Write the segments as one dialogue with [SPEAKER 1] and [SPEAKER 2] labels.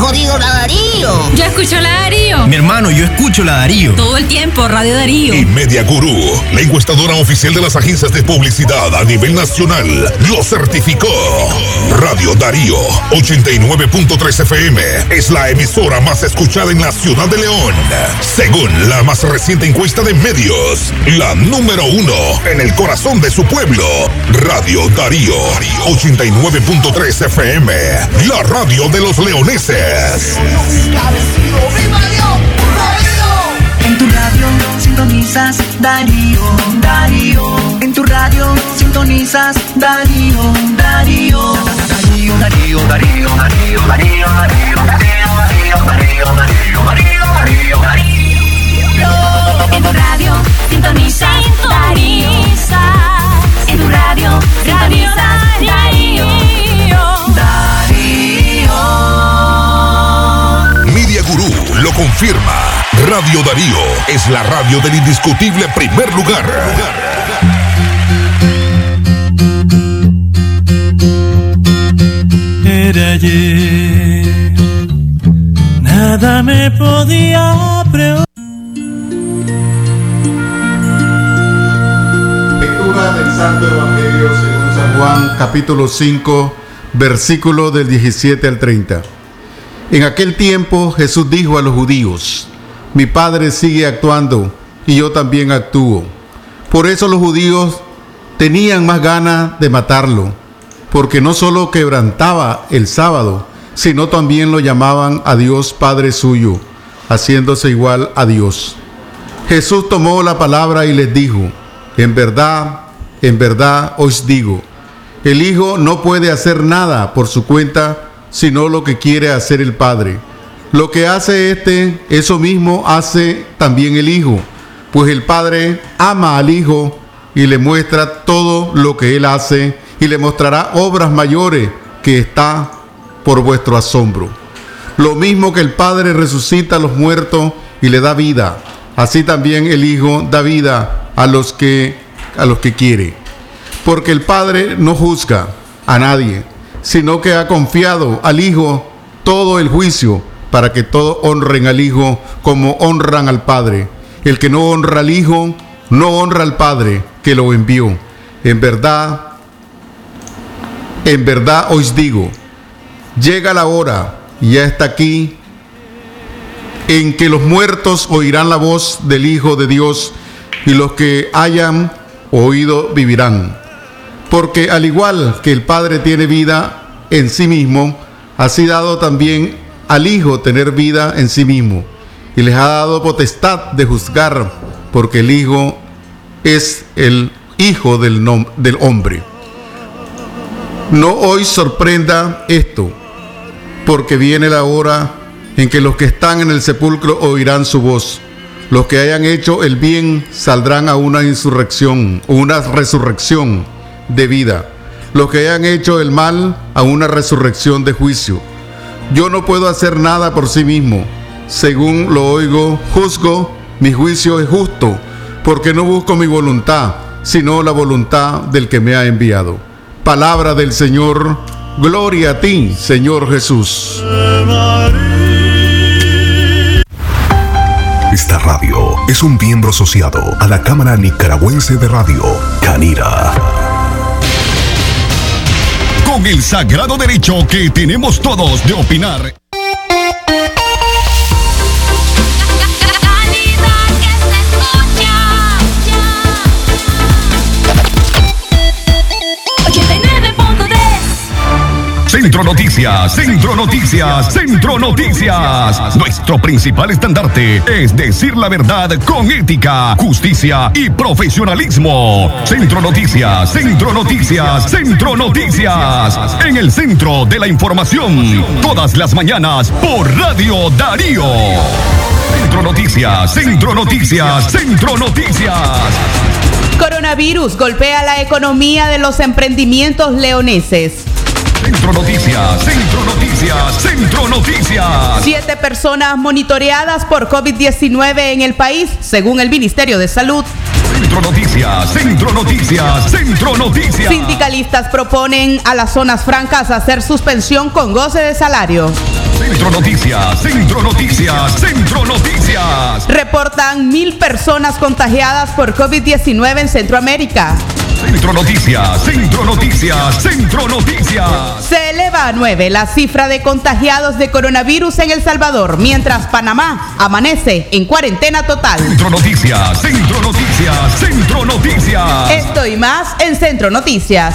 [SPEAKER 1] jodido ladrillo.
[SPEAKER 2] Yo escucho ladrillo.
[SPEAKER 3] Mi hermano, yo escucho la Darío.
[SPEAKER 2] Todo el tiempo, Radio Darío.
[SPEAKER 4] Y Media Gurú, la encuestadora oficial de las agencias de publicidad a nivel nacional, lo certificó. Radio Darío 89.3 FM es la emisora más escuchada en la ciudad de León. Según la más reciente encuesta de medios, la número uno en el corazón de su pueblo. Radio Darío 89.3 FM, la radio de los leoneses.
[SPEAKER 5] Tu radio sintonizas Darío, Darío. En tu radio sintonizas Darío, Darío. Darío, Darío, Darío, Darío, Darío, Darío, Darío, Darío, Darío, Darío, Darío,
[SPEAKER 6] En tu radio sintonizas Darío. En tu radio sintonizas Darío.
[SPEAKER 4] Media Gurú lo confirma. Radio Darío es la radio del indiscutible primer lugar.
[SPEAKER 7] Era ayer, nada me podía preocupar.
[SPEAKER 8] Lectura del Santo Evangelio según San Juan, capítulo 5, versículo del 17 al 30. En aquel tiempo Jesús dijo a los judíos, mi Padre sigue actuando y yo también actúo. Por eso los judíos tenían más ganas de matarlo, porque no solo quebrantaba el sábado, sino también lo llamaban a Dios Padre suyo, haciéndose igual a Dios. Jesús tomó la palabra y les dijo, en verdad, en verdad os digo, el Hijo no puede hacer nada por su cuenta, sino lo que quiere hacer el Padre. Lo que hace este, eso mismo hace también el Hijo, pues el Padre ama al Hijo y le muestra todo lo que Él hace y le mostrará obras mayores que está por vuestro asombro. Lo mismo que el Padre resucita a los muertos y le da vida, así también el Hijo da vida a los que a los que quiere. Porque el Padre no juzga a nadie, sino que ha confiado al Hijo todo el juicio para que todos honren al Hijo como honran al Padre. El que no honra al Hijo, no honra al Padre que lo envió. En verdad, en verdad os digo, llega la hora, y ya está aquí, en que los muertos oirán la voz del Hijo de Dios y los que hayan oído vivirán. Porque al igual que el Padre tiene vida en sí mismo, así dado también al Hijo tener vida en sí mismo. Y les ha dado potestad de juzgar, porque el Hijo es el Hijo del, hombre. No hoy sorprenda esto, porque viene la hora en que los que están en el sepulcro oirán su voz. Los que hayan hecho el bien saldrán a una insurrección, una resurrección de vida. Los que hayan hecho el mal a una resurrección de juicio. Yo no puedo hacer nada por sí mismo. Según lo oigo, juzgo, mi juicio es justo, porque no busco mi voluntad, sino la voluntad del que me ha enviado. Palabra del Señor, gloria a ti, Señor Jesús.
[SPEAKER 9] Esta radio es un miembro asociado a la Cámara Nicaragüense de Radio, Canira.
[SPEAKER 10] El sagrado derecho que tenemos todos de opinar. Centro Noticias, Centro Noticias, Centro Noticias. Nuestro principal estandarte es decir la verdad con ética, justicia y profesionalismo. Centro Noticias, Centro Noticias, Centro Noticias. En el centro de la información, todas las mañanas por Radio Darío. Centro Noticias, Centro Noticias, Centro Noticias.
[SPEAKER 11] Coronavirus golpea la economía de los emprendimientos leoneses.
[SPEAKER 10] Centro Noticias, Centro Noticias, Centro Noticias.
[SPEAKER 11] Siete personas monitoreadas por COVID-19 en el país, según el Ministerio de Salud.
[SPEAKER 10] Centro Noticias, Centro Noticias, Centro Noticias.
[SPEAKER 11] Sindicalistas proponen a las zonas francas hacer suspensión con goce de salario.
[SPEAKER 10] Centro Noticias, Centro Noticias, Centro Noticias.
[SPEAKER 11] Reportan mil personas contagiadas por COVID-19 en Centroamérica.
[SPEAKER 10] Centro Noticias, Centro Noticias, Centro Noticias.
[SPEAKER 11] Se eleva a 9 la cifra de contagiados de coronavirus en El Salvador, mientras Panamá amanece en cuarentena total.
[SPEAKER 10] Centro Noticias, Centro Noticias, Centro Noticias.
[SPEAKER 11] Esto y más en Centro Noticias.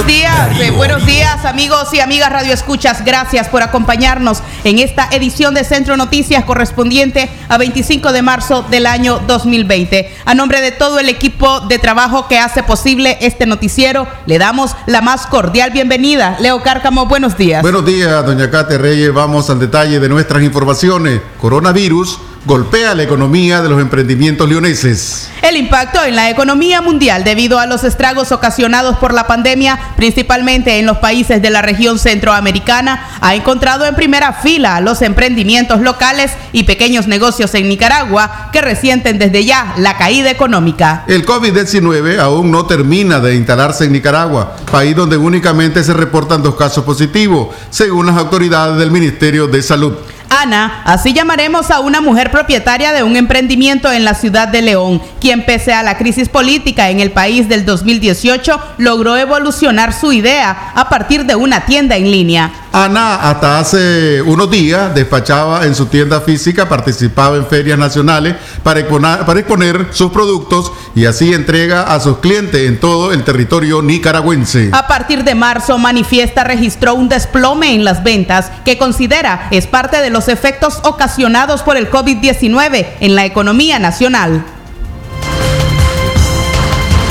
[SPEAKER 11] Buenos días, eh, buenos días amigos y amigas Radio Escuchas. Gracias por acompañarnos en esta edición de Centro Noticias correspondiente a 25 de marzo del año 2020. A nombre de todo el equipo de trabajo que hace posible este noticiero, le damos la más cordial bienvenida. Leo Cárcamo, buenos días.
[SPEAKER 8] Buenos días, doña Cate Reyes. Vamos al detalle de nuestras informaciones. Coronavirus golpea la economía de los emprendimientos leoneses.
[SPEAKER 11] El impacto en la economía mundial debido a los estragos ocasionados por la pandemia, principalmente en los países de la región centroamericana, ha encontrado en primera fila a los emprendimientos locales y pequeños negocios en Nicaragua que resienten desde ya la caída económica.
[SPEAKER 8] El COVID-19 aún no termina de instalarse en Nicaragua, país donde únicamente se reportan dos casos positivos, según las autoridades del Ministerio de Salud.
[SPEAKER 11] Ana, así llamaremos a una mujer propietaria de un emprendimiento en la ciudad de León, quien pese a la crisis política en el país del 2018, logró evolucionar su idea a partir de una tienda en línea.
[SPEAKER 8] Ana hasta hace unos días despachaba en su tienda física, participaba en ferias nacionales para exponer, para exponer sus productos y así entrega a sus clientes en todo el territorio nicaragüense.
[SPEAKER 11] A partir de marzo, Manifiesta registró un desplome en las ventas que considera es parte de los efectos ocasionados por el COVID-19 en la economía nacional.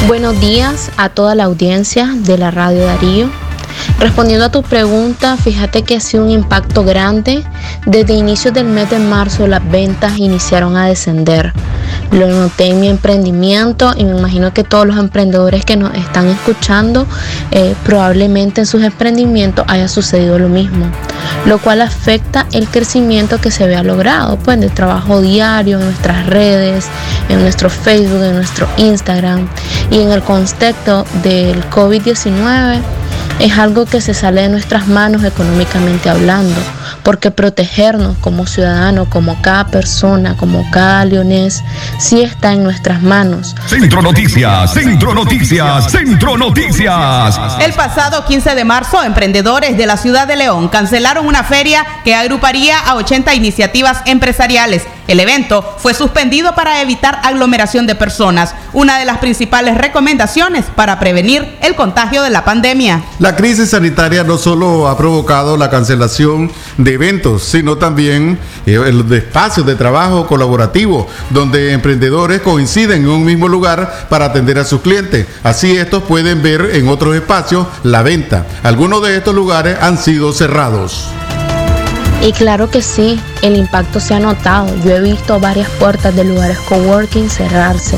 [SPEAKER 1] Buenos días a toda la audiencia de la Radio Darío. Respondiendo a tu pregunta, fíjate que ha sido un impacto grande. Desde inicios del mes de marzo las ventas iniciaron a descender. Lo noté en mi emprendimiento y me imagino que todos los emprendedores que nos están escuchando eh, probablemente en sus emprendimientos haya sucedido lo mismo, lo cual afecta el crecimiento que se había logrado, pues de trabajo diario en nuestras redes, en nuestro Facebook, en nuestro Instagram y en el contexto del COVID-19 es algo que se sale de nuestras manos económicamente hablando, porque protegernos como ciudadanos, como cada persona, como cada leonés, sí está en nuestras manos.
[SPEAKER 10] Centro Noticias, Centro Noticias, Centro Noticias.
[SPEAKER 11] El pasado 15 de marzo, emprendedores de la ciudad de León cancelaron una feria que agruparía a 80 iniciativas empresariales. El evento fue suspendido para evitar aglomeración de personas, una de las principales recomendaciones para prevenir el contagio de la pandemia.
[SPEAKER 8] La crisis sanitaria no solo ha provocado la cancelación de eventos, sino también eh, de espacios de trabajo colaborativo, donde emprendedores coinciden en un mismo lugar para atender a sus clientes. Así estos pueden ver en otros espacios la venta. Algunos de estos lugares han sido cerrados.
[SPEAKER 1] Y claro que sí, el impacto se ha notado. Yo he visto varias puertas de lugares coworking cerrarse.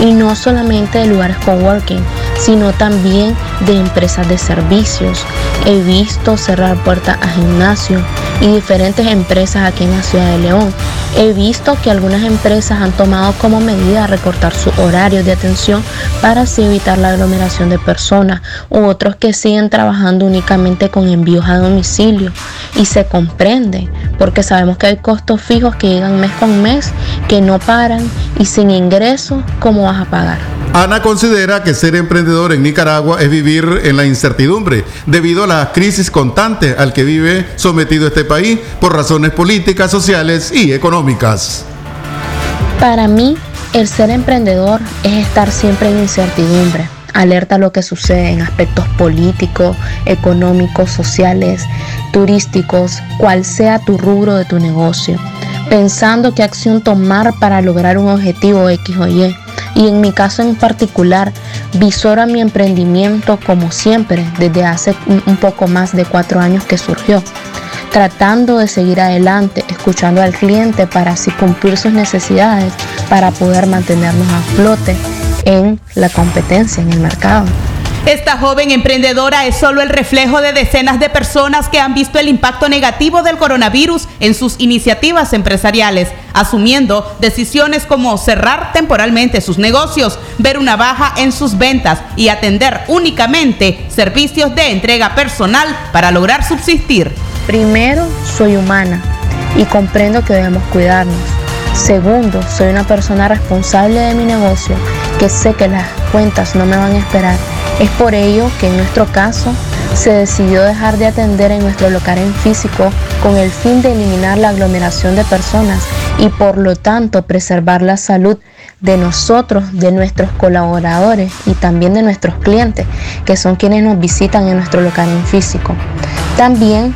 [SPEAKER 1] Y no solamente de lugares coworking, sino también de empresas de servicios. He visto cerrar puertas a gimnasios y diferentes empresas aquí en la ciudad de León. He visto que algunas empresas han tomado como medida recortar su horario de atención para así evitar la aglomeración de personas, u otros que siguen trabajando únicamente con envíos a domicilio. Y se comprende, porque sabemos que hay costos fijos que llegan mes con mes, que no paran y sin ingresos, ¿cómo vas a pagar?
[SPEAKER 8] Ana considera que ser emprendedor en Nicaragua es vivir en la incertidumbre debido a la crisis constante al que vive sometido este país por razones políticas, sociales y económicas.
[SPEAKER 1] Para mí, el ser emprendedor es estar siempre en incertidumbre, alerta a lo que sucede en aspectos políticos, económicos, sociales, turísticos, cual sea tu rubro de tu negocio, pensando qué acción tomar para lograr un objetivo X o Y. Y en mi caso en particular, visora mi emprendimiento como siempre desde hace un poco más de cuatro años que surgió. tratando de seguir adelante, escuchando al cliente para así cumplir sus necesidades, para poder mantenernos a flote en la competencia, en el mercado.
[SPEAKER 11] Esta joven emprendedora es solo el reflejo de decenas de personas que han visto el impacto negativo del coronavirus en sus iniciativas empresariales, asumiendo decisiones como cerrar temporalmente sus negocios, ver una baja en sus ventas y atender únicamente servicios de entrega personal para lograr subsistir.
[SPEAKER 1] Primero, soy humana y comprendo que debemos cuidarnos. Segundo, soy una persona responsable de mi negocio que sé que las cuentas no me van a esperar es por ello que en nuestro caso se decidió dejar de atender en nuestro local en físico con el fin de eliminar la aglomeración de personas y por lo tanto preservar la salud de nosotros, de nuestros colaboradores y también de nuestros clientes, que son quienes nos visitan en nuestro local en físico. También,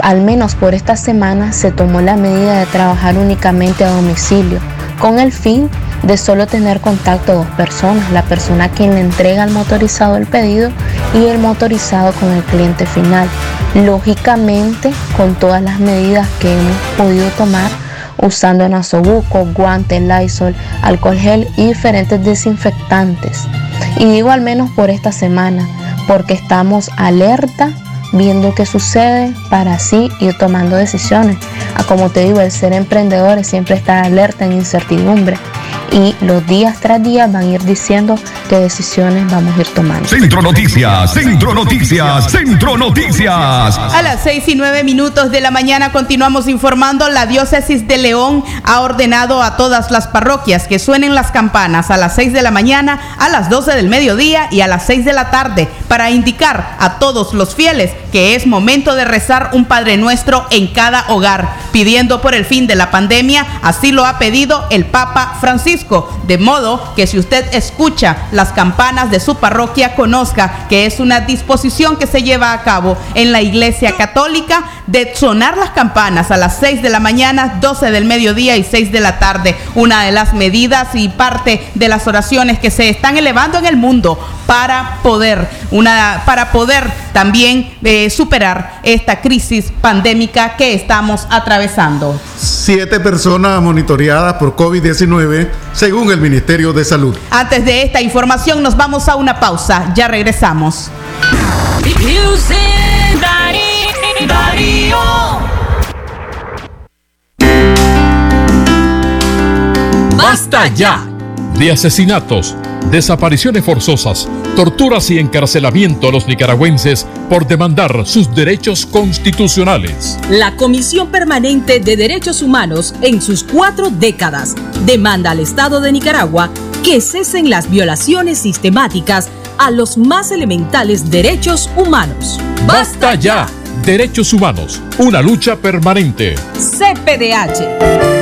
[SPEAKER 1] al menos por esta semana, se tomó la medida de trabajar únicamente a domicilio, con el fin de solo tener contacto dos personas, la persona quien le entrega al motorizado el pedido y el motorizado con el cliente final. Lógicamente, con todas las medidas que hemos podido tomar, usando nasobuco, guantes, Lysol, alcohol gel y diferentes desinfectantes. Y digo al menos por esta semana, porque estamos alerta viendo qué sucede para así ir tomando decisiones. A como te digo, el ser emprendedor es siempre estar alerta en incertidumbre y los días tras días van a ir diciendo qué decisiones vamos a ir tomando.
[SPEAKER 10] Centro Noticias, Centro Noticias, Centro Noticias.
[SPEAKER 11] A las seis y nueve minutos de la mañana continuamos informando. La diócesis de León ha ordenado a todas las parroquias que suenen las campanas a las 6 de la mañana, a las 12 del mediodía y a las 6 de la tarde para indicar a todos los fieles que es momento de rezar un Padre Nuestro en cada hogar, pidiendo por el fin de la pandemia. Así lo ha pedido el Papa Francisco de modo que si usted escucha las campanas de su parroquia, conozca que es una disposición que se lleva a cabo en la Iglesia Católica de sonar las campanas a las 6 de la mañana, 12 del mediodía y 6 de la tarde. Una de las medidas y parte de las oraciones que se están elevando en el mundo para poder, una, para poder también eh, superar esta crisis pandémica que estamos atravesando.
[SPEAKER 8] Siete personas monitoreadas por COVID-19 según el Ministerio de Salud.
[SPEAKER 11] Antes de esta información nos vamos a una pausa. Ya regresamos.
[SPEAKER 12] ¡Basta ya! De asesinatos, desapariciones forzosas, torturas y encarcelamiento a los nicaragüenses por demandar sus derechos constitucionales.
[SPEAKER 13] La Comisión Permanente de Derechos Humanos, en sus cuatro décadas, demanda al Estado de Nicaragua que cesen las violaciones sistemáticas a los más elementales derechos humanos.
[SPEAKER 12] ¡Basta ya! Derechos humanos, una lucha permanente.
[SPEAKER 13] CPDH.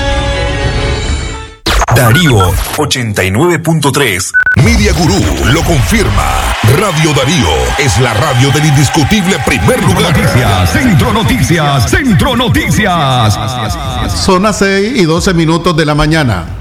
[SPEAKER 4] Darío 89.3. Media Gurú lo confirma. Radio Darío es la radio del indiscutible primer lugar.
[SPEAKER 10] Noticias, Centro Noticias, Centro Noticias.
[SPEAKER 8] Son las 6 y 12 minutos de la mañana.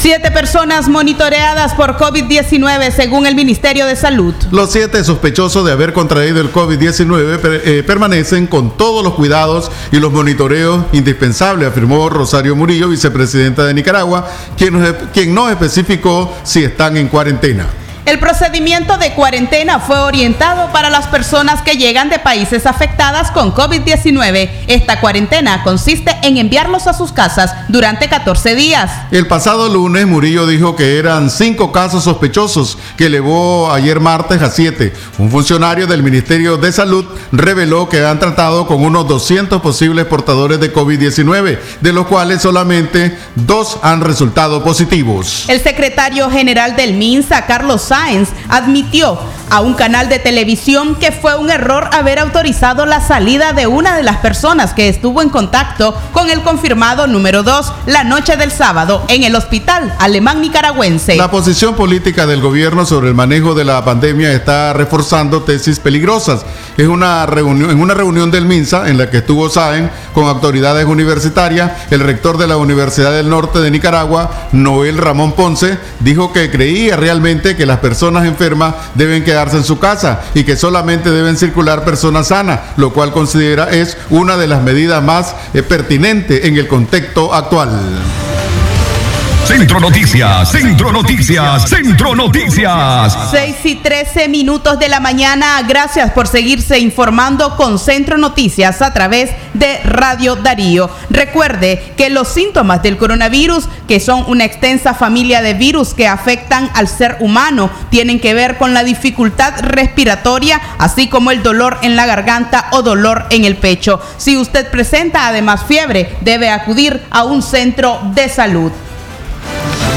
[SPEAKER 11] Siete personas monitoreadas por COVID-19 según el Ministerio de Salud.
[SPEAKER 8] Los siete sospechosos de haber contraído el COVID-19 eh, permanecen con todos los cuidados y los monitoreos indispensables, afirmó Rosario Murillo, vicepresidenta de Nicaragua, quien, quien no especificó si están en cuarentena.
[SPEAKER 11] El procedimiento de cuarentena fue orientado para las personas que llegan de países afectadas con COVID-19. Esta cuarentena consiste en enviarlos a sus casas durante 14 días.
[SPEAKER 8] El pasado lunes Murillo dijo que eran cinco casos sospechosos que elevó ayer martes a siete. Un funcionario del Ministerio de Salud reveló que han tratado con unos 200 posibles portadores de COVID-19, de los cuales solamente dos han resultado positivos.
[SPEAKER 11] El secretario general del MINSA, Carlos Admitió a un canal de televisión que fue un error haber autorizado la salida de una de las personas que estuvo en contacto con el confirmado número 2 la noche del sábado en el hospital alemán nicaragüense.
[SPEAKER 8] La posición política del gobierno sobre el manejo de la pandemia está reforzando tesis peligrosas. Es una reunión, en una reunión del MINSA en la que estuvo Sáenz con autoridades universitarias, el rector de la Universidad del Norte de Nicaragua, Noel Ramón Ponce, dijo que creía realmente que las personas enfermas deben quedarse en su casa y que solamente deben circular personas sanas, lo cual considera es una de las medidas más eh, pertinentes en el contexto actual.
[SPEAKER 10] Centro Noticias, Centro Noticias, Centro Noticias.
[SPEAKER 11] 6 y 13 minutos de la mañana. Gracias por seguirse informando con Centro Noticias a través de Radio Darío. Recuerde que los síntomas del coronavirus, que son una extensa familia de virus que afectan al ser humano, tienen que ver con la dificultad respiratoria, así como el dolor en la garganta o dolor en el pecho. Si usted presenta además fiebre, debe acudir a un centro de salud.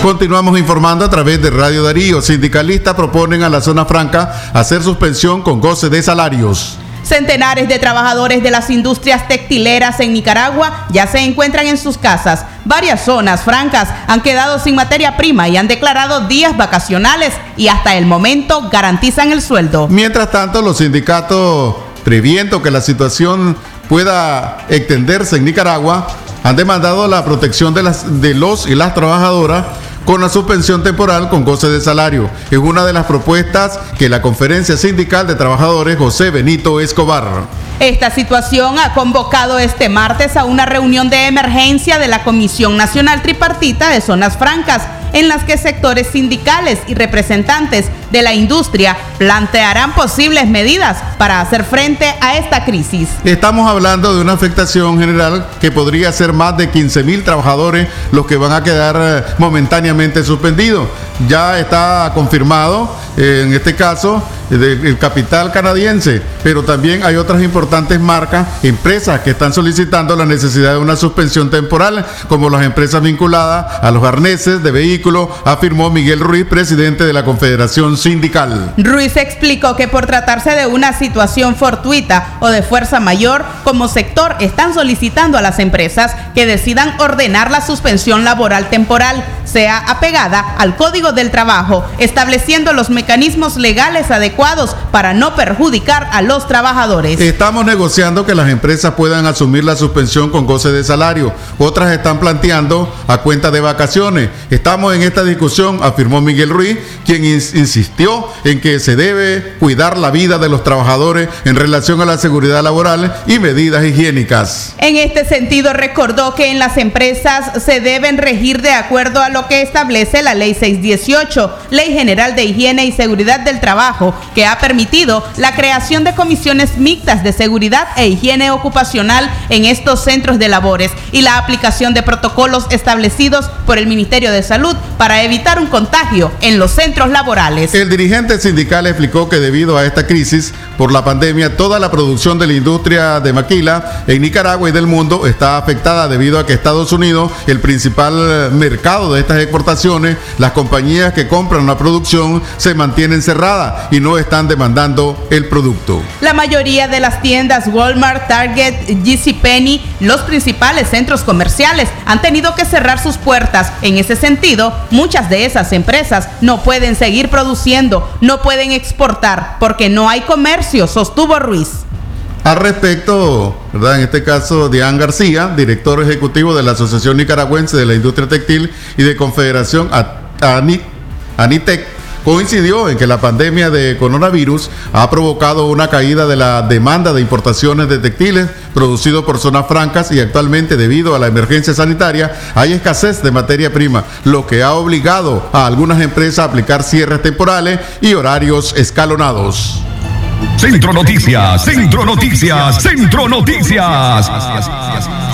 [SPEAKER 8] Continuamos informando a través de Radio Darío. Sindicalistas proponen a la zona franca hacer suspensión con goce de salarios.
[SPEAKER 11] Centenares de trabajadores de las industrias textileras en Nicaragua ya se encuentran en sus casas. Varias zonas francas han quedado sin materia prima y han declarado días vacacionales y hasta el momento garantizan el sueldo.
[SPEAKER 8] Mientras tanto, los sindicatos, previendo que la situación pueda extenderse en Nicaragua, han demandado la protección de, las, de los y las trabajadoras con la suspensión temporal con goce de salario. Es una de las propuestas que la Conferencia Sindical de Trabajadores José Benito Escobar.
[SPEAKER 11] Esta situación ha convocado este martes a una reunión de emergencia de la Comisión Nacional Tripartita de Zonas Francas en las que sectores sindicales y representantes de la industria plantearán posibles medidas para hacer frente a esta crisis.
[SPEAKER 8] Estamos hablando de una afectación general que podría ser más de 15 mil trabajadores los que van a quedar eh, momentáneamente suspendidos. Ya está confirmado, eh, en este caso, del capital canadiense, pero también hay otras importantes marcas, empresas que están solicitando la necesidad de una suspensión temporal, como las empresas vinculadas a los arneses de vehículos, afirmó Miguel Ruiz, presidente de la Confederación Sindical.
[SPEAKER 11] Ruiz explicó que por tratarse de una situación fortuita o de fuerza mayor, como sector están solicitando a las empresas que decidan ordenar la suspensión laboral temporal, sea apegada al Código del Trabajo, estableciendo los mecanismos legales adecuados para no perjudicar a los trabajadores.
[SPEAKER 8] Estamos negociando que las empresas puedan asumir la suspensión con goce de salario. Otras están planteando a cuenta de vacaciones. Estamos en esta discusión, afirmó Miguel Ruiz, quien ins insistió en que se debe cuidar la vida de los trabajadores en relación a la seguridad laboral y medidas higiénicas.
[SPEAKER 11] En este sentido, recordó que en las empresas se deben regir de acuerdo a lo que establece la Ley 618, Ley General de Higiene y Seguridad del Trabajo, que ha permitido la creación de comisiones mixtas de seguridad e higiene ocupacional en estos centros de labores y la aplicación de protocolos establecidos por el Ministerio de Salud para evitar un contagio en los centros laborales.
[SPEAKER 8] El dirigente sindical explicó que debido a esta crisis por la pandemia, toda la producción de la industria de maquila en Nicaragua y del mundo está afectada debido a que Estados Unidos, el principal mercado de estas exportaciones, las compañías que compran la producción se mantienen cerradas y no están demandando el producto.
[SPEAKER 11] La mayoría de las tiendas Walmart, Target, JCPenney, los principales centros comerciales han tenido que cerrar sus puertas. En ese sentido, muchas de esas empresas no pueden seguir produciendo, no pueden exportar porque no hay comercio, sostuvo Ruiz.
[SPEAKER 8] Al respecto, ¿verdad? En este caso, Diane García, director ejecutivo de la Asociación Nicaragüense de la Industria Textil y de Confederación Ani- Anitec, coincidió en que la pandemia de coronavirus ha provocado una caída de la demanda de importaciones de textiles producidos por zonas francas y actualmente debido a la emergencia sanitaria hay escasez de materia prima, lo que ha obligado a algunas empresas a aplicar cierres temporales y horarios escalonados.
[SPEAKER 10] Centro Noticias, Centro Noticias, Centro Noticias.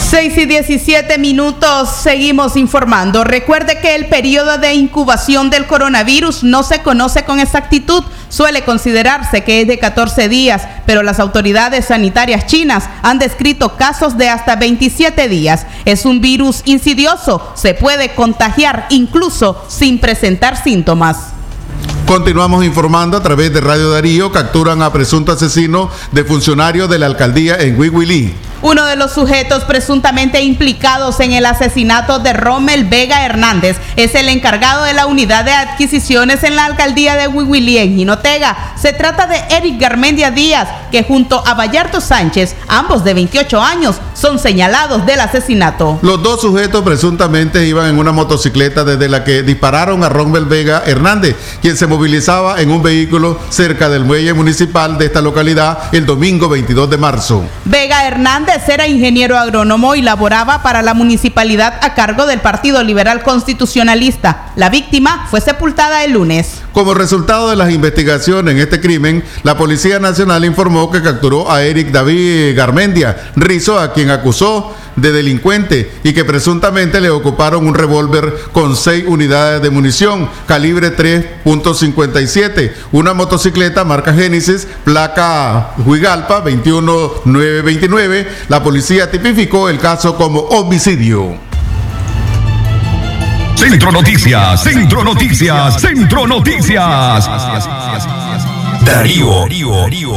[SPEAKER 11] 6 y 17 minutos, seguimos informando. Recuerde que el periodo de incubación del coronavirus no se conoce con exactitud. Suele considerarse que es de 14 días, pero las autoridades sanitarias chinas han descrito casos de hasta 27 días. Es un virus insidioso, se puede contagiar incluso sin presentar síntomas.
[SPEAKER 8] Continuamos informando a través de Radio Darío. Capturan a presunto asesino de funcionario de la alcaldía en Wiwili.
[SPEAKER 11] Uno de los sujetos presuntamente implicados en el asesinato de Rommel Vega Hernández es el encargado de la unidad de adquisiciones en la alcaldía de Huihuilí en Jinotega. Se trata de Eric Garmendia Díaz, que junto a Vallarto Sánchez, ambos de 28 años, son señalados del asesinato.
[SPEAKER 8] Los dos sujetos presuntamente iban en una motocicleta desde la que dispararon a Rommel Vega Hernández, quien se movilizaba en un vehículo cerca del muelle municipal de esta localidad el domingo 22 de marzo.
[SPEAKER 11] Vega Hernández era ingeniero agrónomo y laboraba para la municipalidad a cargo del Partido Liberal Constitucionalista. La víctima fue sepultada el lunes.
[SPEAKER 8] Como resultado de las investigaciones en este crimen, la Policía Nacional informó que capturó a Eric David Garmendia Rizo, a quien acusó de delincuente y que presuntamente le ocuparon un revólver con seis unidades de munición calibre 3.57, una motocicleta marca Génesis, placa Huigalpa 21929. La policía tipificó el caso como homicidio.
[SPEAKER 10] Centro Noticias, Centro Noticias, Centro Noticias.
[SPEAKER 14] Darío. Darío.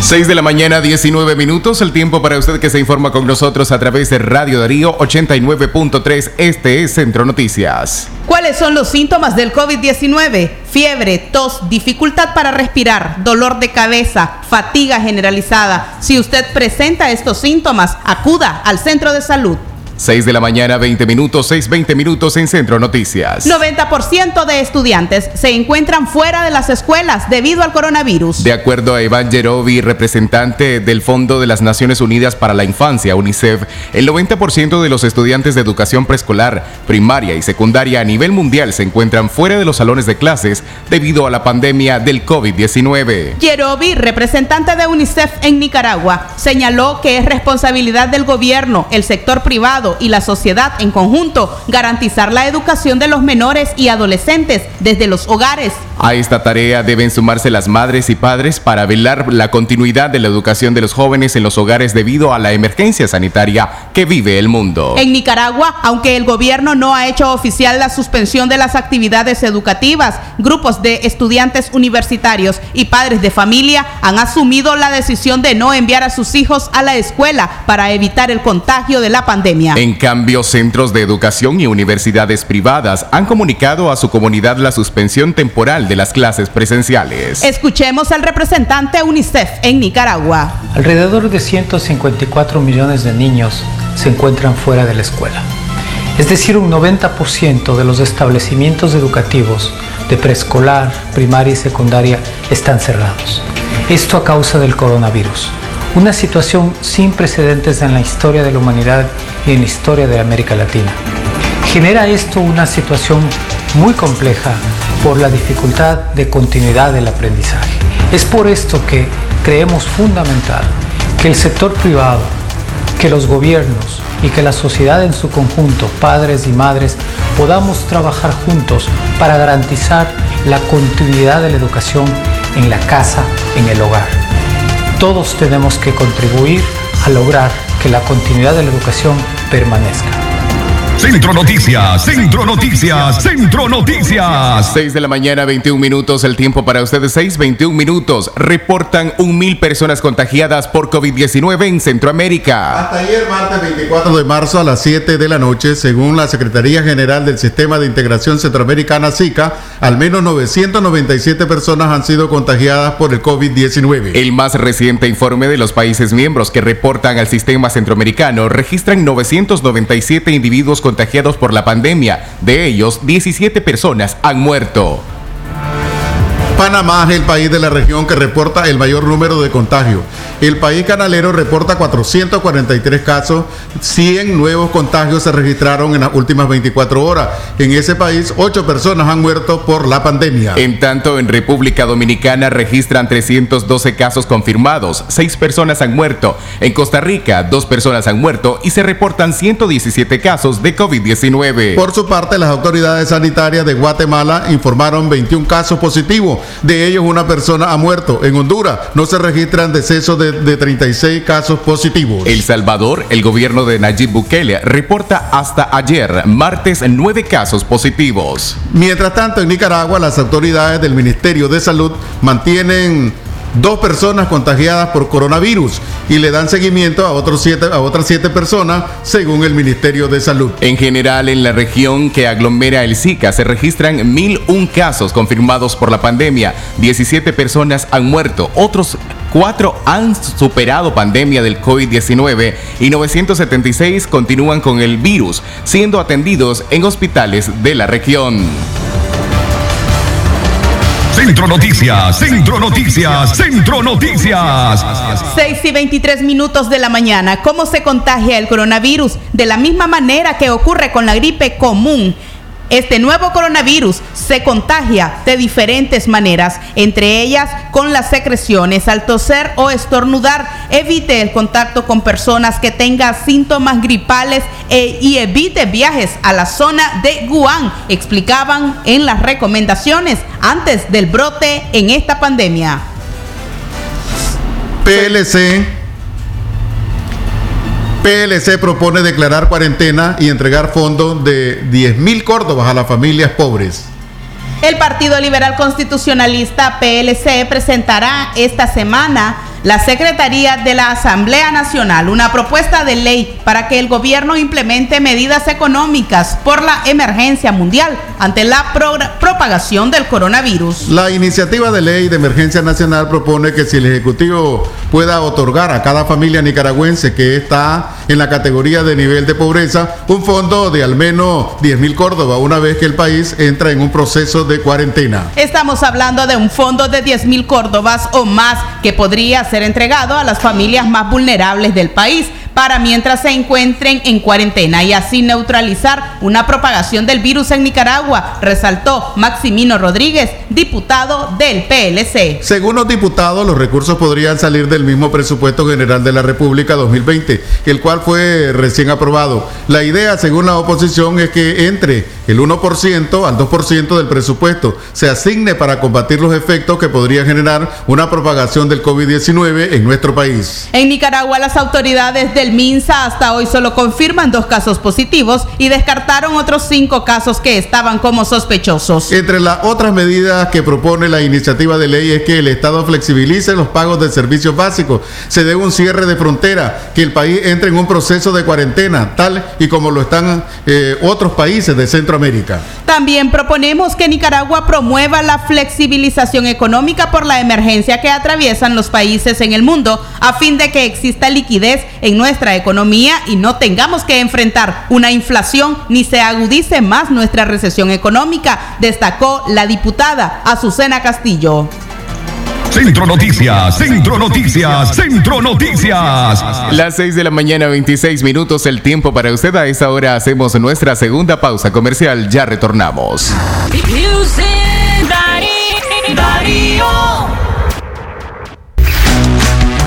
[SPEAKER 14] 6 de la mañana, 19 minutos. El tiempo para usted que se informa con nosotros a través de Radio Darío 89.3. Este es Centro Noticias.
[SPEAKER 11] ¿Cuáles son los síntomas del COVID-19? Fiebre, tos, dificultad para respirar, dolor de cabeza, fatiga generalizada. Si usted presenta estos síntomas, acuda al centro de salud.
[SPEAKER 14] 6 de la mañana, 20 minutos, 6, 20 minutos en Centro Noticias.
[SPEAKER 11] 90% de estudiantes se encuentran fuera de las escuelas debido al coronavirus.
[SPEAKER 14] De acuerdo a Iván Jerovi, representante del Fondo de las Naciones Unidas para la Infancia, UNICEF, el 90% de los estudiantes de educación preescolar, primaria y secundaria a nivel mundial se encuentran fuera de los salones de clases debido a la pandemia del COVID-19.
[SPEAKER 11] Jerovi, representante de UNICEF en Nicaragua, señaló que es responsabilidad del gobierno, el sector privado, y la sociedad en conjunto garantizar la educación de los menores y adolescentes desde los hogares.
[SPEAKER 14] A esta tarea deben sumarse las madres y padres para velar la continuidad de la educación de los jóvenes en los hogares debido a la emergencia sanitaria que vive el mundo.
[SPEAKER 11] En Nicaragua, aunque el gobierno no ha hecho oficial la suspensión de las actividades educativas, grupos de estudiantes universitarios y padres de familia han asumido la decisión de no enviar a sus hijos a la escuela para evitar el contagio de la pandemia.
[SPEAKER 14] En cambio, centros de educación y universidades privadas han comunicado a su comunidad la suspensión temporal de las clases presenciales.
[SPEAKER 11] Escuchemos al representante UNICEF en Nicaragua.
[SPEAKER 15] Alrededor de 154 millones de niños se encuentran fuera de la escuela. Es decir, un 90% de los establecimientos educativos de preescolar, primaria y secundaria están cerrados. Esto a causa del coronavirus. Una situación sin precedentes en la historia de la humanidad y en la historia de América Latina. Genera esto una situación muy compleja por la dificultad de continuidad del aprendizaje. Es por esto que creemos fundamental que el sector privado, que los gobiernos y que la sociedad en su conjunto, padres y madres, podamos trabajar juntos para garantizar la continuidad de la educación en la casa, en el hogar. Todos tenemos que contribuir a lograr que la continuidad de la educación permanezca.
[SPEAKER 10] Centro Noticias, Centro Noticias, Centro Noticias.
[SPEAKER 14] 6 de la mañana, 21 minutos, el tiempo para ustedes, 6, 21 minutos. Reportan un mil personas contagiadas por COVID-19 en Centroamérica.
[SPEAKER 8] Hasta ayer, martes 24 de marzo a las 7 de la noche, según la Secretaría General del Sistema de Integración Centroamericana SICA, al menos 997 personas han sido contagiadas por el COVID-19.
[SPEAKER 14] El más reciente informe de los países miembros que reportan al sistema centroamericano registran 997 individuos contagiados por la pandemia. De ellos, 17 personas han muerto.
[SPEAKER 8] Panamá es el país de la región que reporta el mayor número de contagios. El país canalero reporta 443 casos, 100 nuevos contagios se registraron en las últimas 24 horas. En ese país, 8 personas han muerto por la pandemia.
[SPEAKER 14] En tanto, en República Dominicana registran 312 casos confirmados, 6 personas han muerto. En Costa Rica, 2 personas han muerto y se reportan 117 casos de COVID-19.
[SPEAKER 8] Por su parte, las autoridades sanitarias de Guatemala informaron 21 casos positivos. De ellos, una persona ha muerto. En Honduras no se registran decesos de, de 36 casos positivos.
[SPEAKER 14] El Salvador, el gobierno de Nayib Bukele, reporta hasta ayer, martes, 9 casos positivos.
[SPEAKER 8] Mientras tanto, en Nicaragua, las autoridades del Ministerio de Salud mantienen dos personas contagiadas por coronavirus y le dan seguimiento a, siete, a otras siete personas según el Ministerio de Salud.
[SPEAKER 14] En general, en la región que aglomera el Zika se registran 1.001 casos confirmados por la pandemia, 17 personas han muerto, otros Cuatro han superado pandemia del COVID-19 y 976 continúan con el virus, siendo atendidos en hospitales de la región.
[SPEAKER 10] Centro Noticias, Centro Noticias, Centro Noticias.
[SPEAKER 11] 6 y 23 minutos de la mañana. ¿Cómo se contagia el coronavirus? De la misma manera que ocurre con la gripe común. Este nuevo coronavirus se contagia de diferentes maneras, entre ellas con las secreciones. Al toser o estornudar, evite el contacto con personas que tengan síntomas gripales e- y evite viajes a la zona de Wuhan, explicaban en las recomendaciones antes del brote en esta pandemia.
[SPEAKER 8] PLC PLC propone declarar cuarentena y entregar fondos de 10 mil córdobas a las familias pobres.
[SPEAKER 11] El Partido Liberal Constitucionalista PLC presentará esta semana la Secretaría de la Asamblea Nacional una propuesta de ley para que el gobierno implemente medidas económicas por la emergencia mundial ante la pro- propagación del coronavirus.
[SPEAKER 8] La iniciativa de ley de emergencia nacional propone que si el Ejecutivo pueda otorgar a cada familia nicaragüense que está en la categoría de nivel de pobreza un fondo de al menos 10 mil córdobas una vez que el país entra en un proceso de cuarentena.
[SPEAKER 11] Estamos hablando de un fondo de 10 mil córdobas o más que podría ser entregado a las familias más vulnerables del país para mientras se encuentren en cuarentena y así neutralizar una propagación del virus en Nicaragua, resaltó Maximino Rodríguez, diputado del PLC.
[SPEAKER 8] Según los diputados, los recursos podrían salir del mismo presupuesto general de la República 2020, el cual fue recién aprobado. La idea, según la oposición, es que entre el 1% al 2% del presupuesto se asigne para combatir los efectos que podría generar una propagación del COVID-19 en nuestro país.
[SPEAKER 11] En Nicaragua, las autoridades del MINSA hasta hoy solo confirman dos casos positivos y descartaron otros cinco casos que estaban como sospechosos.
[SPEAKER 8] Entre las otras medidas que propone la iniciativa de ley es que el Estado flexibilice los pagos de servicios básicos, se dé un cierre de frontera, que el país entre en un proceso de cuarentena, tal y como lo están eh, otros países de Centroamérica.
[SPEAKER 11] También proponemos que Nicaragua promueva la flexibilización económica por la emergencia que atraviesan los países en el mundo a fin de que exista liquidez en nuestra economía y no tengamos que enfrentar una inflación ni se agudice más nuestra recesión económica, destacó la diputada Azucena Castillo.
[SPEAKER 10] Centro Noticias, Centro Noticias, Centro Noticias.
[SPEAKER 14] Las 6 de la mañana, 26 minutos, el tiempo para usted. A esa hora hacemos nuestra segunda pausa comercial. Ya retornamos.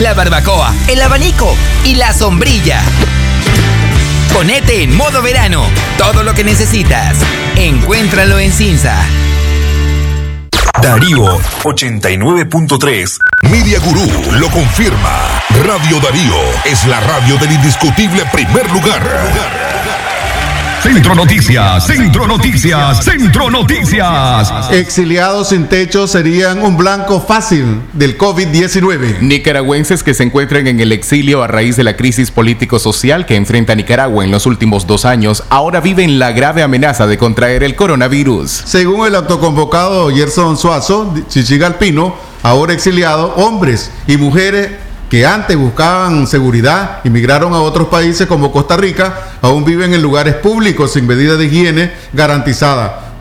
[SPEAKER 16] la barbacoa, el abanico y la sombrilla. Ponete en modo verano, todo lo que necesitas. Encuéntralo en Cinza.
[SPEAKER 4] Darío 89.3. Media Gurú lo confirma. Radio Darío es la radio del indiscutible primer lugar.
[SPEAKER 10] Centro Noticias, Centro Noticias, Centro Noticias.
[SPEAKER 8] Exiliados sin techo serían un blanco fácil del COVID-19.
[SPEAKER 14] Nicaragüenses que se encuentran en el exilio a raíz de la crisis político-social que enfrenta Nicaragua en los últimos dos años, ahora viven la grave amenaza de contraer el coronavirus.
[SPEAKER 8] Según el autoconvocado Gerson Suazo, Chichigalpino, ahora exiliado, hombres y mujeres que antes buscaban seguridad y migraron a otros países como Costa Rica, aún viven en lugares públicos sin medidas de higiene garantizada.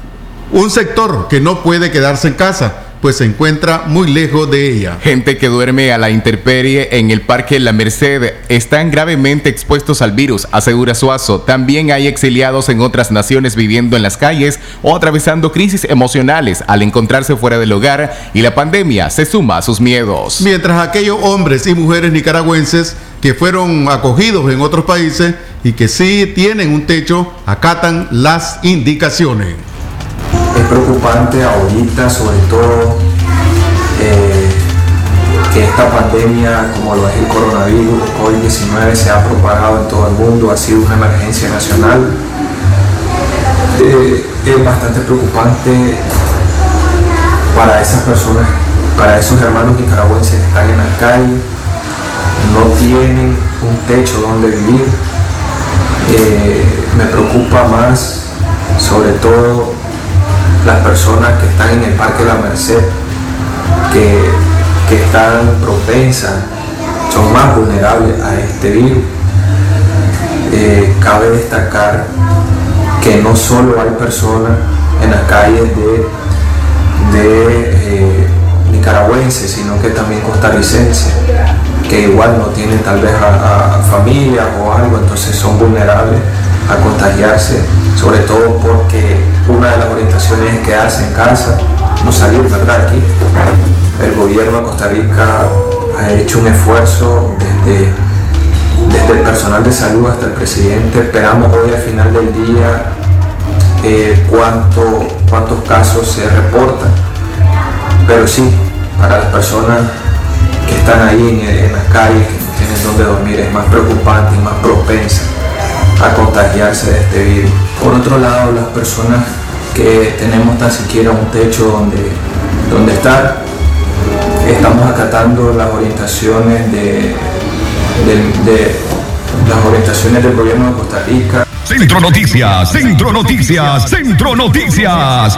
[SPEAKER 8] Un sector que no puede quedarse en casa, pues se encuentra muy lejos de ella.
[SPEAKER 14] Gente que duerme a la intemperie en el Parque La Merced están gravemente expuestos al virus, asegura Suazo. También hay exiliados en otras naciones viviendo en las calles o atravesando crisis emocionales al encontrarse fuera del hogar y la pandemia se suma a sus miedos.
[SPEAKER 8] Mientras aquellos hombres y mujeres nicaragüenses que fueron acogidos en otros países y que sí tienen un techo, acatan las indicaciones
[SPEAKER 17] es preocupante ahorita, sobre todo eh, que esta pandemia, como lo es el coronavirus, COVID-19, se ha propagado en todo el mundo, ha sido una emergencia nacional. Eh, es bastante preocupante para esas personas, para esos hermanos nicaragüenses que están en la calle, no tienen un techo donde vivir. Eh, me preocupa más, sobre todo, las personas que están en el Parque de la Merced, que, que están propensas, son más vulnerables a este virus. Eh, cabe destacar que no solo hay personas en las calles de, de eh, nicaragüenses, sino que también costarricenses, que igual no tienen tal vez a, a familia o algo, entonces son vulnerables a contagiarse, sobre todo porque una de las orientaciones es quedarse en casa, no salir, ¿verdad? Aquí el gobierno de Costa Rica ha hecho un esfuerzo desde, desde el personal de salud hasta el presidente. Esperamos hoy al final del día eh, cuánto, cuántos casos se reportan. Pero sí, para las personas que están ahí en, en las calles, que no tienen dónde dormir, es más preocupante y más propensa a contagiarse de este virus. Por otro lado, las personas que tenemos tan siquiera un techo donde, donde estar, estamos acatando las orientaciones de, de, de las orientaciones del gobierno de Costa Rica.
[SPEAKER 10] Centro Noticias, Centro Noticias, Centro Noticias.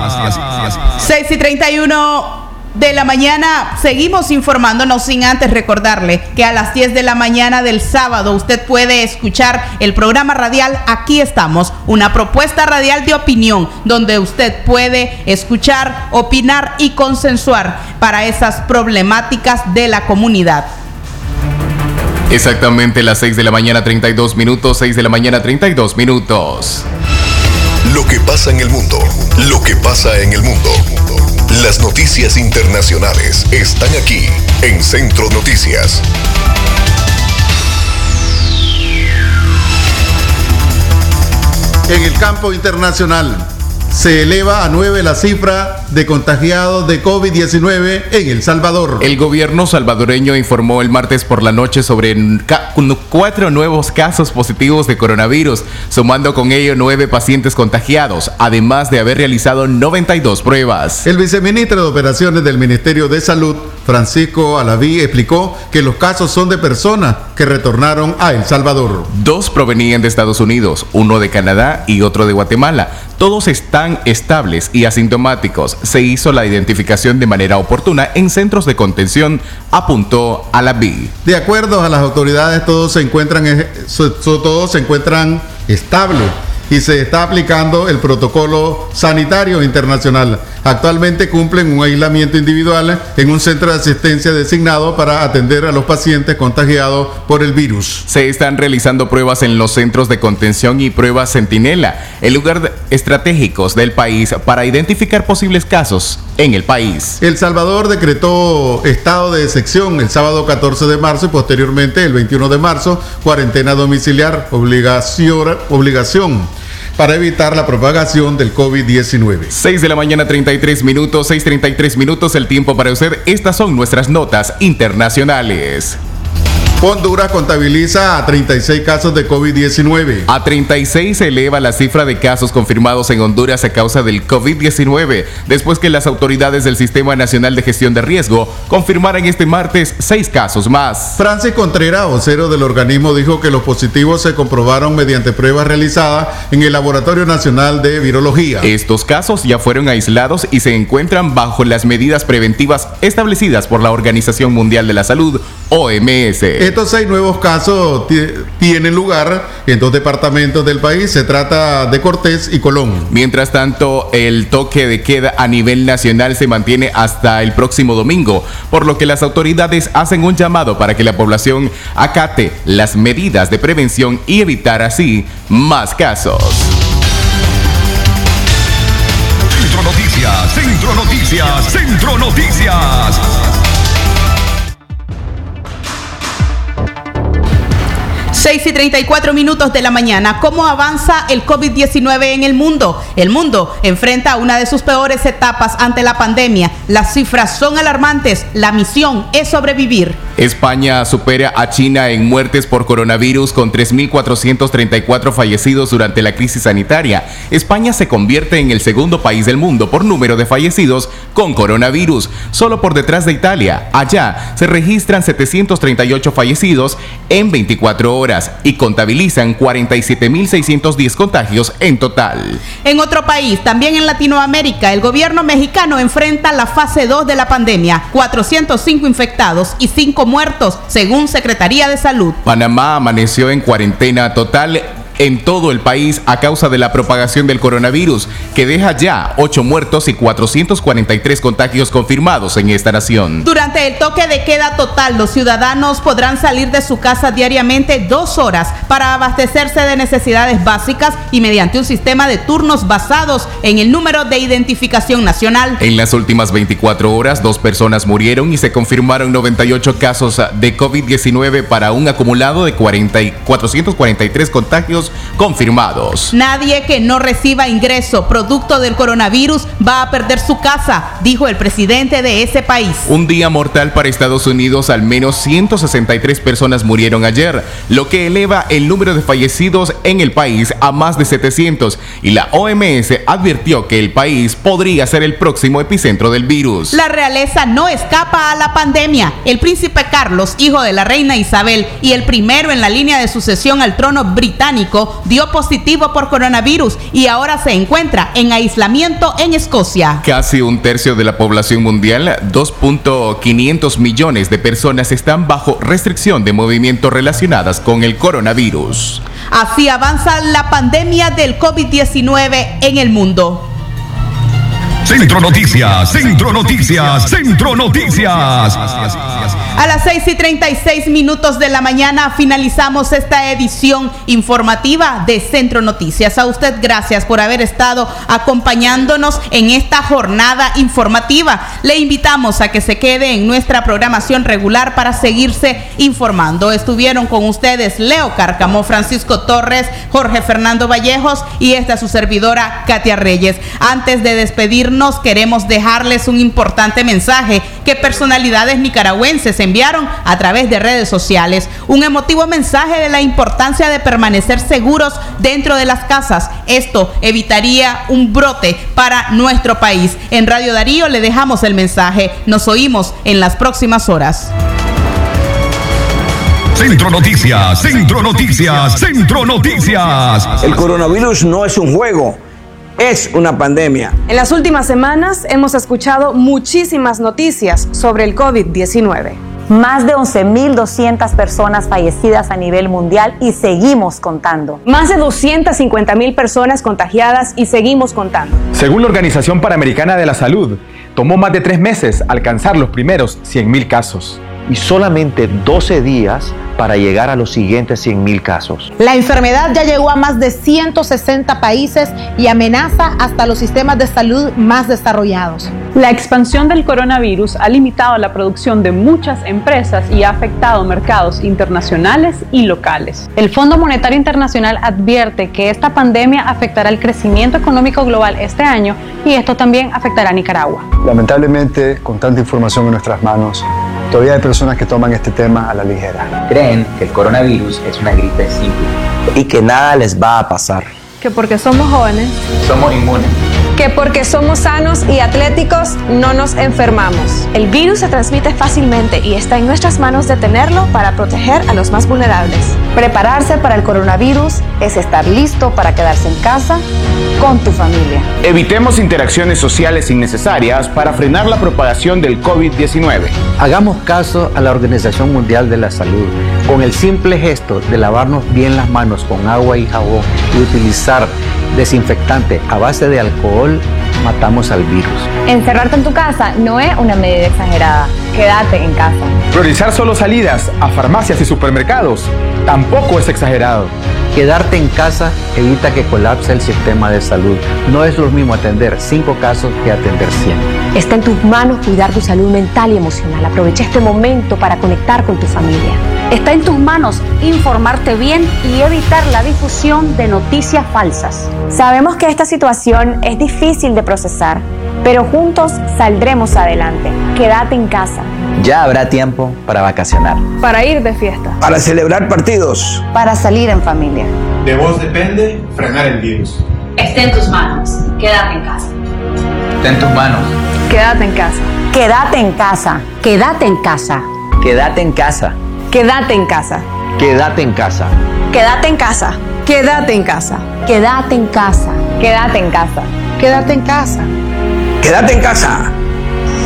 [SPEAKER 11] 6 y 31 de la mañana seguimos informándonos sin antes recordarle que a las 10 de la mañana del sábado usted puede escuchar el programa radial Aquí estamos, una propuesta radial de opinión donde usted puede escuchar, opinar y consensuar para esas problemáticas de la comunidad.
[SPEAKER 14] Exactamente las 6 de la mañana 32 minutos, 6 de la mañana 32 minutos.
[SPEAKER 4] Lo que pasa en el mundo, lo que pasa en el mundo. Las noticias internacionales están aquí en Centro Noticias.
[SPEAKER 8] En el campo internacional se eleva a 9 la cifra de contagiados de COVID-19 en El Salvador.
[SPEAKER 14] El gobierno salvadoreño informó el martes por la noche sobre cuatro nuevos casos positivos de coronavirus, sumando con ello nueve pacientes contagiados, además de haber realizado 92 pruebas.
[SPEAKER 8] El viceministro de Operaciones del Ministerio de Salud, Francisco Alaví, explicó que los casos son de personas que retornaron a El Salvador.
[SPEAKER 14] Dos provenían de Estados Unidos, uno de Canadá y otro de Guatemala. Todos están estables y asintomáticos. Se hizo la identificación de manera oportuna en centros de contención, apuntó a la BI.
[SPEAKER 8] De acuerdo a las autoridades, todos se encuentran, eh, todos se encuentran estables y se está aplicando el protocolo sanitario internacional. Actualmente cumplen un aislamiento individual en un centro de asistencia designado para atender a los pacientes contagiados por el virus.
[SPEAKER 14] Se están realizando pruebas en los centros de contención y pruebas Centinela, en lugar estratégicos del país para identificar posibles casos en el país.
[SPEAKER 8] El Salvador decretó estado de excepción el sábado 14 de marzo y posteriormente el 21 de marzo cuarentena domiciliar, obligación, obligación para evitar la propagación del COVID-19.
[SPEAKER 14] 6 de la mañana 33 minutos, 6.33 minutos el tiempo para usted. Estas son nuestras notas internacionales.
[SPEAKER 8] Honduras contabiliza a 36 casos de COVID-19.
[SPEAKER 14] A 36 se eleva la cifra de casos confirmados en Honduras a causa del COVID-19, después que las autoridades del Sistema Nacional de Gestión de Riesgo confirmaran este martes seis casos más.
[SPEAKER 8] Francis Contreras, vocero del organismo, dijo que los positivos se comprobaron mediante pruebas realizadas en el Laboratorio Nacional de Virología.
[SPEAKER 14] Estos casos ya fueron aislados y se encuentran bajo las medidas preventivas establecidas por la Organización Mundial de la Salud, OMS.
[SPEAKER 8] Estos seis nuevos casos ti- tienen lugar en dos departamentos del país. Se trata de Cortés y Colón.
[SPEAKER 14] Mientras tanto, el toque de queda a nivel nacional se mantiene hasta el próximo domingo, por lo que las autoridades hacen un llamado para que la población acate las medidas de prevención y evitar así más casos.
[SPEAKER 10] Centro Noticias, Centro Noticias, Centro Noticias.
[SPEAKER 11] Seis y 34 minutos de la mañana. ¿Cómo avanza el COVID-19 en el mundo? El mundo enfrenta una de sus peores etapas ante la pandemia. Las cifras son alarmantes. La misión es sobrevivir.
[SPEAKER 14] España supera a China en muertes por coronavirus con 3.434 fallecidos durante la crisis sanitaria. España se convierte en el segundo país del mundo por número de fallecidos con coronavirus, solo por detrás de Italia. Allá se registran 738 fallecidos en 24 horas y contabilizan 47.610 contagios en total.
[SPEAKER 11] En otro país, también en Latinoamérica, el gobierno mexicano enfrenta la fase 2 de la pandemia. 405 infectados y 5 muertos, según Secretaría de Salud.
[SPEAKER 14] Panamá amaneció en cuarentena total en todo el país a causa de la propagación del coronavirus, que deja ya 8 muertos y 443 contagios confirmados en esta nación.
[SPEAKER 11] Durante el toque de queda total, los ciudadanos podrán salir de su casa diariamente dos horas para abastecerse de necesidades básicas y mediante un sistema de turnos basados en el número de identificación nacional.
[SPEAKER 14] En las últimas 24 horas, dos personas murieron y se confirmaron 98 casos de COVID-19 para un acumulado de 40 y 443 contagios confirmados.
[SPEAKER 11] Nadie que no reciba ingreso producto del coronavirus va a perder su casa, dijo el presidente de ese país.
[SPEAKER 14] Un día mortal para Estados Unidos, al menos 163 personas murieron ayer, lo que eleva el número de fallecidos en el país a más de 700 y la OMS advirtió que el país podría ser el próximo epicentro del virus.
[SPEAKER 11] La realeza no escapa a la pandemia. El príncipe Carlos, hijo de la reina Isabel y el primero en la línea de sucesión al trono británico, dio positivo por coronavirus y ahora se encuentra en aislamiento en Escocia.
[SPEAKER 14] Casi un tercio de la población mundial, 2.500 millones de personas están bajo restricción de movimiento relacionadas con el coronavirus.
[SPEAKER 11] Así avanza la pandemia del COVID-19 en el mundo.
[SPEAKER 10] Centro Noticias, Centro Noticias, Centro Noticias.
[SPEAKER 11] A las 6 y 36 minutos de la mañana finalizamos esta edición informativa de Centro Noticias. A usted gracias por haber estado acompañándonos en esta jornada informativa. Le invitamos a que se quede en nuestra programación regular para seguirse informando. Estuvieron con ustedes Leo Cárcamo, Francisco Torres, Jorge Fernando Vallejos y esta su servidora Katia Reyes. Antes de despedirnos, queremos dejarles un importante mensaje que personalidades nicaragüenses enviaron a través de redes sociales. Un emotivo mensaje de la importancia de permanecer seguros dentro de las casas. Esto evitaría un brote para nuestro país. En Radio Darío le dejamos el mensaje. Nos oímos en las próximas horas.
[SPEAKER 10] Centro Noticias, Centro Noticias, Centro Noticias.
[SPEAKER 18] El coronavirus no es un juego. es una pandemia.
[SPEAKER 19] En las últimas semanas hemos escuchado muchísimas noticias sobre el COVID-19.
[SPEAKER 20] Más de 11.200 personas fallecidas a nivel mundial y seguimos contando.
[SPEAKER 19] Más de 250.000 personas contagiadas y seguimos contando.
[SPEAKER 21] Según la Organización Panamericana de la Salud, tomó más de tres meses alcanzar los primeros 100.000 casos.
[SPEAKER 15] Y solamente 12 días para llegar a los siguientes 100.000 casos.
[SPEAKER 22] La enfermedad ya llegó a más de 160 países y amenaza hasta los sistemas de salud más desarrollados.
[SPEAKER 23] La expansión del coronavirus ha limitado la producción de muchas empresas y ha afectado mercados internacionales y locales.
[SPEAKER 24] El Fondo Monetario Internacional advierte que esta pandemia afectará el crecimiento económico global este año y esto también afectará a Nicaragua.
[SPEAKER 25] Lamentablemente, con tanta información en nuestras manos, todavía hay personas que toman este tema a la ligera.
[SPEAKER 26] Creen que el coronavirus es una gripe simple.
[SPEAKER 18] Y que nada les va a pasar.
[SPEAKER 23] Que porque somos jóvenes,
[SPEAKER 26] somos inmunes.
[SPEAKER 19] Que porque somos sanos y atléticos no nos enfermamos.
[SPEAKER 27] El virus se transmite fácilmente y está en nuestras manos detenerlo para proteger a los más vulnerables.
[SPEAKER 20] Prepararse para el coronavirus es estar listo para quedarse en casa con tu familia.
[SPEAKER 28] Evitemos interacciones sociales innecesarias para frenar la propagación del COVID-19.
[SPEAKER 15] Hagamos caso a la Organización Mundial de la Salud con el simple gesto de lavarnos bien las manos con agua y jabón y utilizar desinfectante a base de alcohol, matamos al virus.
[SPEAKER 20] Encerrarte en tu casa no es una medida exagerada. Quédate en casa.
[SPEAKER 21] Priorizar solo salidas a farmacias y supermercados tampoco es exagerado.
[SPEAKER 15] Quedarte en casa evita que colapse el sistema de salud. No es lo mismo atender 5 casos que atender 100.
[SPEAKER 20] Está en tus manos cuidar tu salud mental y emocional. Aprovecha este momento para conectar con tu familia.
[SPEAKER 29] Está en tus manos informarte bien y evitar la difusión de noticias falsas.
[SPEAKER 20] Sabemos que esta situación es difícil de procesar, pero juntos saldremos adelante. Quédate en casa.
[SPEAKER 15] Ya habrá tiempo para vacacionar.
[SPEAKER 19] Para ir de fiesta.
[SPEAKER 18] Para celebrar partidos.
[SPEAKER 20] Para salir en familia.
[SPEAKER 30] De vos depende frenar el virus.
[SPEAKER 27] Está en tus manos. Quédate en casa.
[SPEAKER 26] Está en tus manos.
[SPEAKER 19] Quédate en casa.
[SPEAKER 20] Quédate en casa. Quédate en casa.
[SPEAKER 15] Quédate en casa.
[SPEAKER 19] Quédate en casa.
[SPEAKER 15] Quédate en casa.
[SPEAKER 19] Quédate en casa. Quédate en casa.
[SPEAKER 20] Quédate en casa.
[SPEAKER 19] Quédate en casa.
[SPEAKER 22] Quédate en casa.
[SPEAKER 18] Quédate en casa.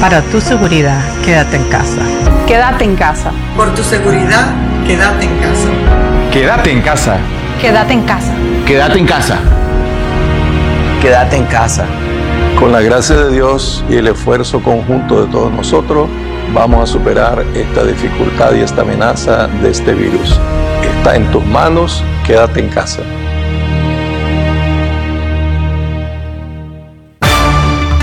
[SPEAKER 31] Para tu seguridad, quédate en casa.
[SPEAKER 19] Quédate en casa.
[SPEAKER 32] Por tu seguridad, quédate en casa.
[SPEAKER 21] Quédate en casa.
[SPEAKER 19] Quédate en casa.
[SPEAKER 15] Quédate en casa.
[SPEAKER 18] Quédate en casa.
[SPEAKER 33] Con la gracia de Dios y el esfuerzo conjunto de todos nosotros, vamos a superar esta dificultad y esta amenaza de este virus. Está en tus manos, quédate en casa.